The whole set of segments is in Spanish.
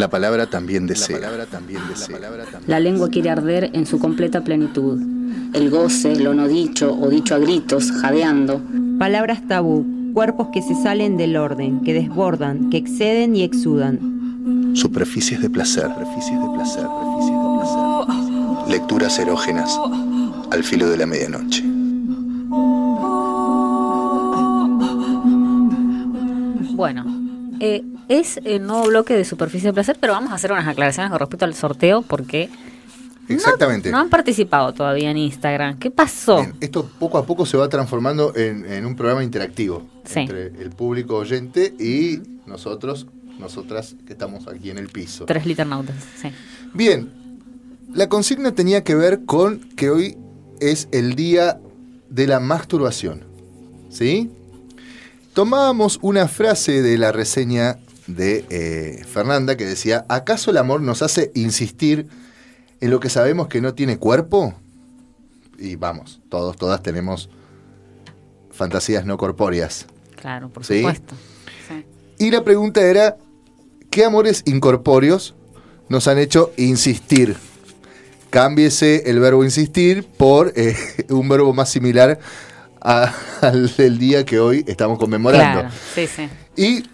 La palabra también desea. La lengua quiere arder en su completa plenitud. El goce, lo no dicho o dicho a gritos, jadeando. Palabras tabú, cuerpos que se salen del orden, que desbordan, que exceden y exudan. Superficies de placer, superficies de placer, superficies de placer. Lecturas erógenas al filo de la medianoche. Bueno, eh, es el nuevo bloque de Superficie de Placer, pero vamos a hacer unas aclaraciones con respecto al sorteo porque Exactamente. no han participado todavía en Instagram. ¿Qué pasó? Bien, esto poco a poco se va transformando en, en un programa interactivo Sí. entre el público oyente y nosotros, nosotras que estamos aquí en el piso. Tres liternautas, sí. Bien, la consigna tenía que ver con que hoy es el día de la masturbación. ¿Sí? Tomábamos una frase de la reseña de eh, Fernanda que decía, ¿acaso el amor nos hace insistir en lo que sabemos que no tiene cuerpo? Y vamos, todos, todas tenemos fantasías no corpóreas. Claro, por Sí. supuesto. Sí. Y la pregunta era, ¿qué amores incorpóreos nos han hecho insistir? Cámbiese el verbo insistir por eh, un verbo más similar a- al del día que hoy estamos conmemorando. Claro, sí, sí. Y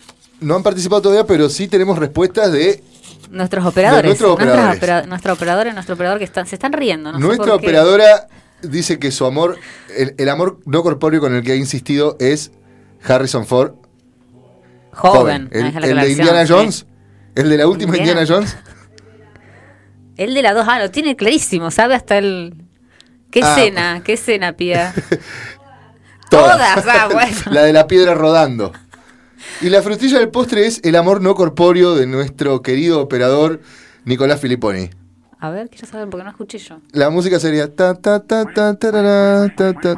no han participado todavía, pero sí tenemos respuestas de Nuestros operadores. nuestros nuestras operadores. opera- nuestra operadora y nuestro operador que están, se están riendo. No nuestra operadora. Dice que su amor, el, el amor no corpóreo con el que ha insistido es Harrison Ford Joven. El, es de Indiana. Jones. El de la última Indiana- Indiana Jones. El de la dos, ah, lo tiene clarísimo, sabe hasta el... ¿Qué Ah. escena? ¿Qué escena, Pía? Todas. Todas, ah, bueno. la de la piedra rodando. Y la frutilla del postre es el amor no corpóreo de nuestro querido operador Nicolás Filipponi. A ver, quiero saber porque no escuché yo. La música sería ta ta ta ta tarara, ta, ta.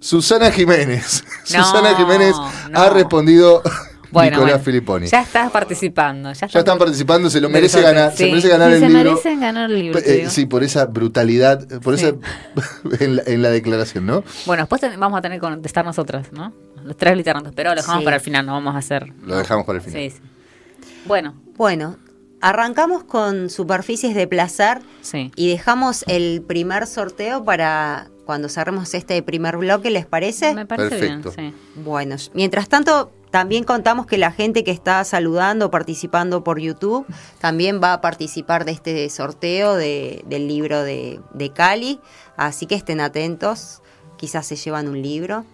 Susana Jiménez. No, Susana Jiménez no. ha respondido Bueno, Nicolás bueno, Filipponi. Ya estás participando. Ya, Ya están participando, se lo merece ganar, se sí. merece ganar Sí, el se libro. merecen ganar el libro, Eh, sí, por esa brutalidad, por Sí. esa en, la, en la declaración, ¿no? Bueno, después vamos a tener que contestar nosotras, ¿no? Los tres literalmente, pero lo dejamos Sí. para el final, no vamos a hacer. Lo dejamos para el final. Sí, sí. Bueno, Bueno, arrancamos con superficies de placer sí. y dejamos el primer sorteo para cuando cerremos este primer bloque, ¿les parece? Me parece Perfecto. bien, sí. Bueno, mientras tanto, también contamos que la gente que está saludando, participando por YouTube, también va a participar de este sorteo de- del libro de, de Cali, así que estén atentos, quizás se llevan un libro.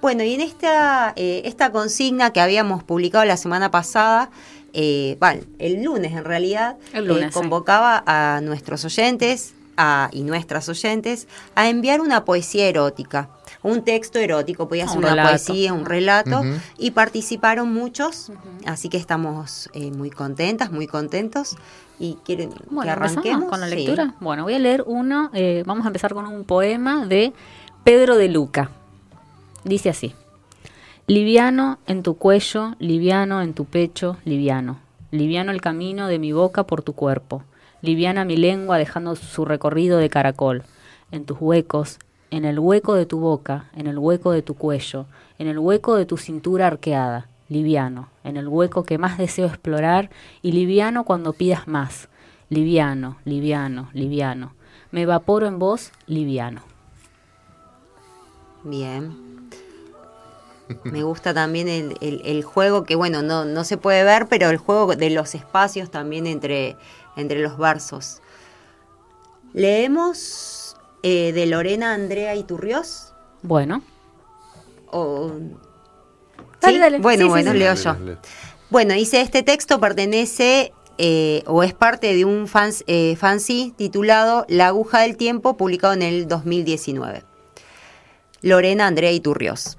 Bueno, y en esta, eh, esta consigna que habíamos publicado la semana pasada, eh, bueno, el lunes en realidad, El lunes, eh, sí. convocaba a nuestros oyentes a- y nuestras oyentes a enviar una poesía erótica, un texto erótico, podía ser Un una relato. poesía, un relato, y participaron muchos, así que estamos eh, muy contentas, muy contentos. ¿Y quieren Bueno, que ¿empezamos arranquemos? con la Sí. lectura? Bueno, voy a leer uno. eh, vamos a empezar con un poema de Pedro de Luca. Dice así. Liviano en tu cuello, liviano en tu pecho, liviano. Liviano el camino de mi boca por tu cuerpo. Liviana mi lengua dejando su recorrido de caracol. En tus huecos, en el hueco de tu boca, en el hueco de tu cuello, en el hueco de tu cintura arqueada. Liviano, en el hueco que más deseo explorar y liviano cuando pidas más. Liviano, liviano, liviano. Me evaporo en vos, liviano. Bien. Me gusta también el, el- el juego que, bueno, no, no se puede ver, pero el juego de los espacios también entre, entre los versos. Leemos eh, de Lorena Andrea Iturrios. Bueno, O... Dale, ¿Sí? dale. Bueno, Sí, bueno, sí. leo yo. Bueno, dice, este texto pertenece eh, o es parte de un fans, eh, fanzine titulado La aguja del tiempo, publicado en el 2019. Lorena Andrea Iturrios.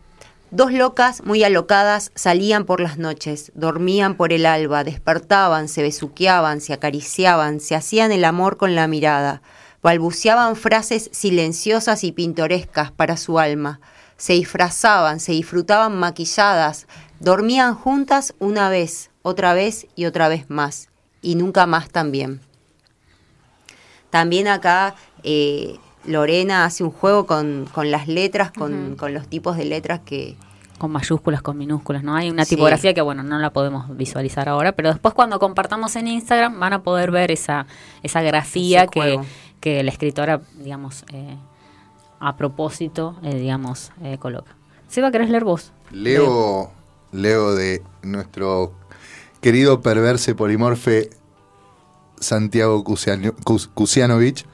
Dos locas muy alocadas salían por las noches, dormían por el alba, despertaban, se besuqueaban, se acariciaban, se hacían el amor con la mirada, balbuceaban frases silenciosas y pintorescas para su alma, se disfrazaban, se disfrutaban maquilladas, dormían juntas una vez, otra vez y otra vez más, y nunca más también. También acá eh, Lorena hace un juego con, con las letras, con, con los tipos de letras que, con mayúsculas, con minúsculas, ¿no? Hay una tipografía que, bueno, no la podemos visualizar ahora, pero después cuando compartamos en Instagram van a poder ver esa, esa grafía que, que, la escritora, digamos, eh, a propósito, eh, digamos, eh, coloca. Seba, ¿querés leer vos? Leo, leo de nuestro querido perverse polimorfe Santiago Kusianovich,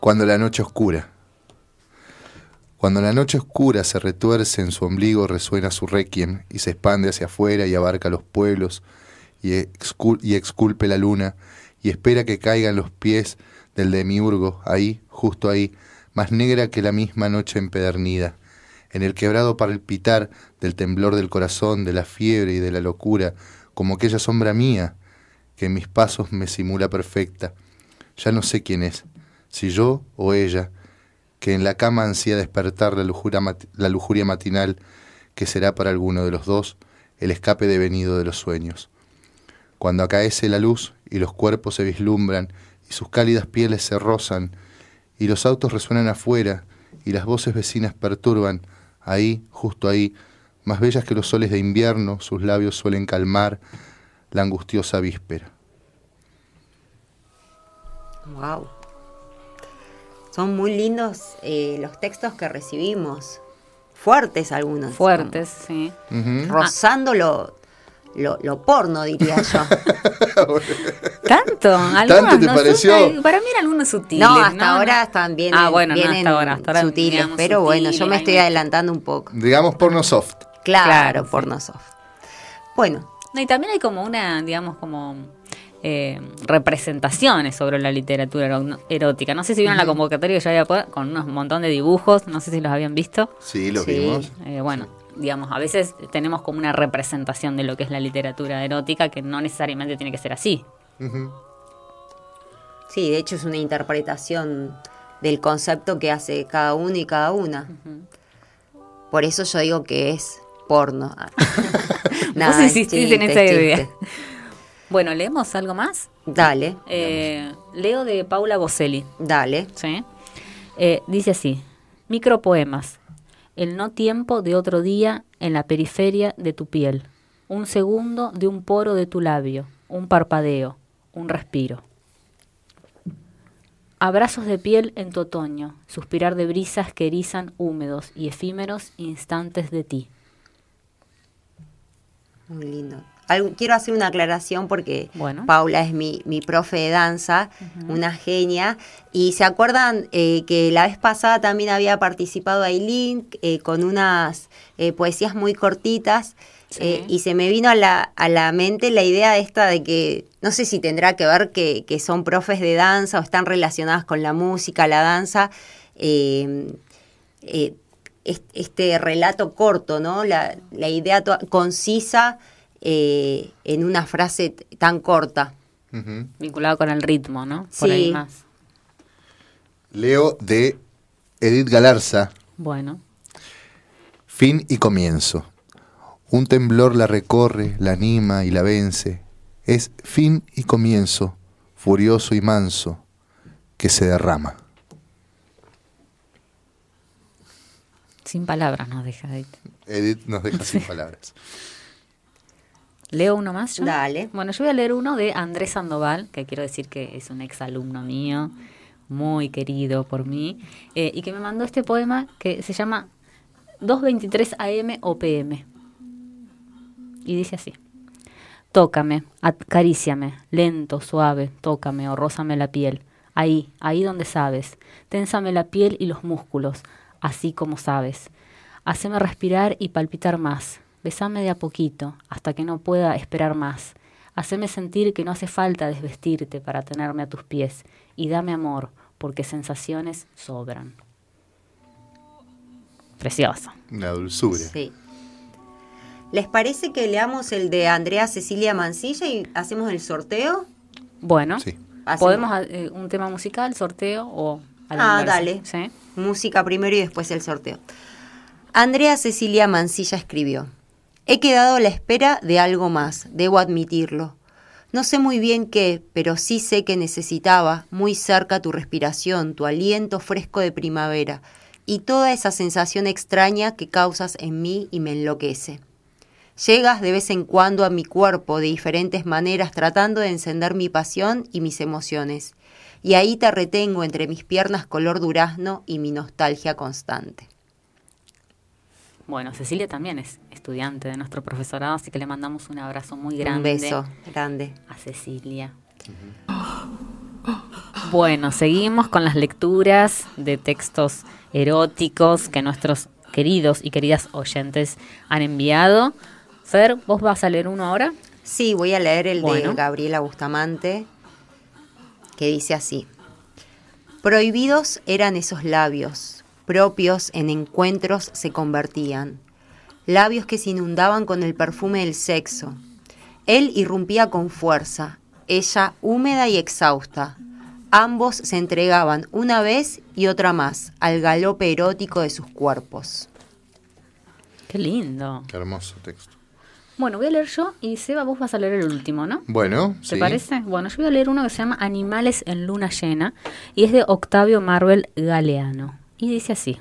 Cuando la noche oscura. Cuando la noche oscura se retuerce en su ombligo, resuena su requiem y se expande hacia afuera y abarca los pueblos y, y exculpe la luna y espera que caigan los pies del demiurgo, ahí, justo ahí, más negra que la misma noche empedernida, en el quebrado palpitar del temblor del corazón, de la fiebre y de la locura, como aquella sombra mía que en mis pasos me simula perfecta. Ya no sé quién es, si yo o ella, que en la cama ansía despertar la lujuria, la lujuria matinal que será para alguno de los dos el escape devenido de los sueños. Cuando acaece la luz y los cuerpos se vislumbran y sus cálidas pieles se rozan y los autos resuenan afuera y las voces vecinas perturban, ahí, justo ahí, más bellas que los soles de invierno, sus labios suelen calmar la angustiosa víspera. Wow. Son muy lindos eh, los textos que recibimos. Fuertes algunos. Fuertes, sí. Rozando lo, lo, porno, diría yo. ¿Tanto? ¿Tanto te pareció? para mí eran algunos sutiles. No, hasta ahora están bien ah, bueno, hasta ahora, sutiles. pero bueno, yo me estoy adelantando un poco. Digamos porno soft. Claro, porno soft. Bueno. y también hay como una, digamos, como eh, representaciones sobre la literatura erótica. No sé si vieron la convocatoria que ya había con un montón de dibujos, no sé si los habían visto. Sí, los vimos. Eh, bueno, digamos, a veces tenemos como una representación de lo que es la literatura erótica que no necesariamente tiene que ser así. Sí, de hecho es una interpretación del concepto que hace cada uno y cada una. Por eso yo digo que es porno. Nada, Vos insistís en esa idea. Bueno, ¿leemos algo más? Dale. Eh, leo de Paula Boselli. Dale. ¿Sí? Eh, dice así, micropoemas. El no tiempo de otro día en la periferia de tu piel. Un segundo de un poro de tu labio. Un parpadeo. Un respiro. Abrazos de piel en tu otoño. Suspirar de brisas que erizan húmedos y efímeros instantes de ti. Muy lindo quiero hacer una aclaración porque Paula es mi, mi, profe de danza, una genia. Y se acuerdan eh, que la vez pasada también había participado Aileen eh, con unas eh, poesías muy cortitas. y se me vino a la, a la mente la idea esta de que, no sé si tendrá que ver que, que son profes de danza o están relacionadas con la música, la danza. este relato corto, ¿no? La, la idea concisa eh, en una frase tan corta. Vinculado con el ritmo, ¿no? Por ahí más. Leo de Edith Galarza. Bueno. Fin y comienzo. Un temblor la recorre, la anima y la vence. Es fin y comienzo, furioso y manso, que se derrama. Sin palabras nos deja Edith. Edith nos deja sin palabras. ¿Leo uno más? Dale. Bueno, yo voy a leer uno de Andrés Sandoval, que quiero decir que es un ex alumno mío, muy querido por mí, eh, y que me mandó este poema que se llama 2.23 AM o PM. Y dice así. Tócame, acaríciame, lento, suave, tócame o rózame la piel. Ahí, ahí donde sabes. Ténsame la piel y los músculos, así como sabes. Haceme respirar y palpitar más Besame de a poquito, hasta que no pueda esperar más. Haceme sentir que no hace falta desvestirte para tenerme a tus pies. Y dame amor, porque sensaciones sobran. Precioso. Una dulzura. Sí. ¿Les parece que leamos el de Andrea Cecilia Mancilla y hacemos el sorteo? Bueno, sí. podemos eh, un tema musical, sorteo o... Ah, dale. ¿Sí? Música primero y después el sorteo. Andrea Cecilia Mancilla escribió. He quedado a la espera de algo más, debo admitirlo. No sé muy bien qué, pero sí sé que necesitaba muy cerca tu respiración, tu aliento fresco de primavera, y toda esa sensación extraña que causas en mí y me enloquece. Llegas de vez en cuando a mi cuerpo de diferentes maneras tratando de encender mi pasión y mis emociones, y ahí te retengo entre mis piernas color durazno y mi nostalgia constante. Bueno, Cecilia también es estudiante de nuestro profesorado, así que le mandamos un abrazo muy grande. Un beso grande. A Cecilia. Bueno, seguimos con las lecturas de textos eróticos que nuestros queridos y queridas oyentes han enviado. Fer, ¿vos vas a leer uno ahora? Sí, voy a leer el de Gabriela Bustamante, que dice así. Prohibidos eran esos labios, propios en encuentros se convertían, labios que se inundaban con el perfume del sexo. Él irrumpía con fuerza, ella húmeda y exhausta, Ambos se entregaban una vez y otra más al galope erótico de sus cuerpos. Qué lindo. Qué hermoso texto. Bueno, voy a leer yo y Seba, vos vas a leer el último, ¿no? Bueno, ¿Te parece? Bueno, yo voy a leer uno que se llama Animales en Luna Llena y es de Octavio Marvel Galeano. Y dice así: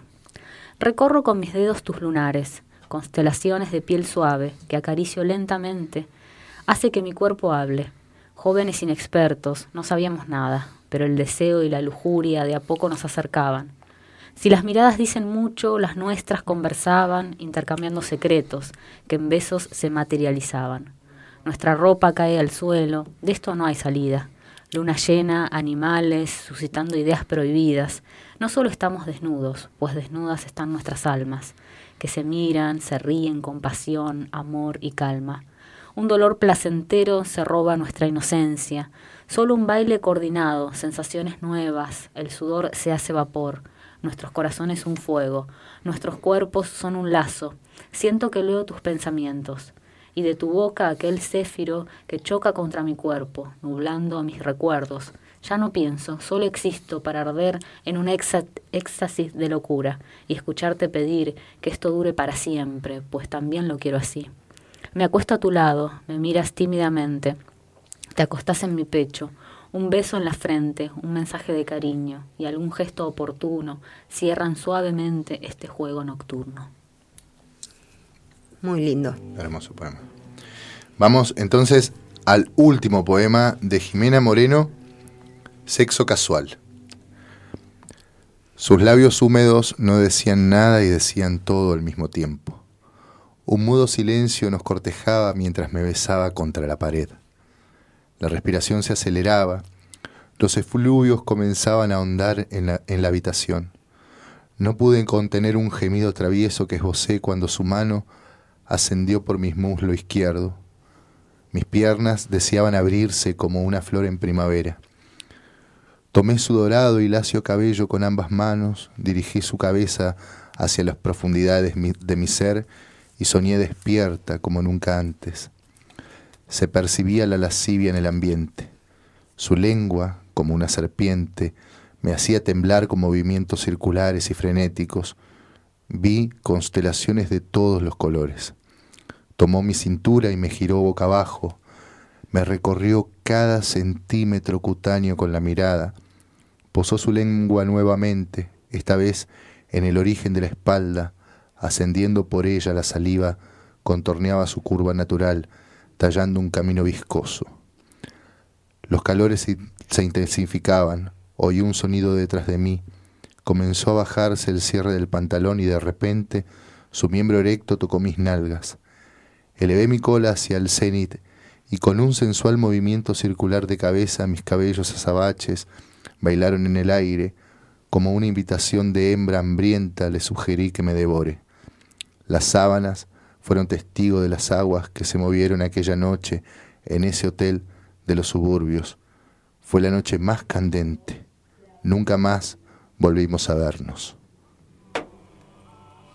Recorro con mis dedos tus lunares, constelaciones de piel suave que acaricio lentamente, hace que mi cuerpo hable. Jóvenes inexpertos, no sabíamos nada, pero el deseo y la lujuria de a poco nos acercaban. Si las miradas dicen mucho, las nuestras conversaban, intercambiando secretos, que en besos se materializaban. Nuestra ropa cae al suelo, de esto no hay salida. Luna llena, animales, suscitando ideas prohibidas. No solo estamos desnudos, pues desnudas están nuestras almas, que se miran, se ríen con pasión, amor y calma. Un dolor placentero se roba nuestra inocencia, Solo un baile coordinado, sensaciones nuevas, el sudor se hace vapor, nuestros corazones un fuego, nuestros cuerpos son un lazo. Siento que leo tus pensamientos, y de tu boca aquel céfiro que choca contra mi cuerpo, nublando a mis recuerdos. Ya no pienso, solo existo para arder en un éxtasis de locura y escucharte pedir que esto dure para siempre, pues también lo quiero así. Me acuesto a tu lado, me miras tímidamente, te acostás en mi pecho, un beso en la frente, un mensaje de cariño y algún gesto oportuno cierran suavemente este juego nocturno. Muy lindo. Hermoso poema. Vamos entonces al último poema de Jimena Moreno, Sexo Casual. Sus labios húmedos no decían nada y decían todo al mismo tiempo. Un mudo silencio nos cortejaba mientras me besaba contra la pared. La respiración se aceleraba. Los efluvios comenzaban a ahondar en la, en la habitación. No pude contener un gemido travieso que esbocé cuando su mano ascendió por mi muslo izquierdo. Mis piernas deseaban abrirse como una flor en primavera. Tomé su dorado y lacio cabello con ambas manos, dirigí su cabeza hacia las profundidades de mi ser y soñé despierta como nunca antes se percibía la lascivia en el ambiente. Su lengua, como una serpiente, me hacía temblar con movimientos circulares y frenéticos. Vi constelaciones de todos los colores. Tomó mi cintura y me giró boca abajo. Me recorrió cada centímetro cutáneo con la mirada. Posó su lengua nuevamente, esta vez en el origen de la espalda, ascendiendo por ella la saliva, contorneaba su curva natural, tallando un camino viscoso. Los calores se intensificaban, oí un sonido detrás de mí, comenzó a bajarse el cierre del pantalón y de repente su miembro erecto tocó mis nalgas. Elevé mi cola hacia el cenit y con un sensual movimiento circular de cabeza mis cabellos azabaches bailaron en el aire, como una invitación de hembra hambrienta le sugerí que me devore. Las sábanas fueron testigos de las aguas que se movieron aquella noche en ese hotel de los suburbios. Fue la noche más candente. Nunca más volvimos a vernos.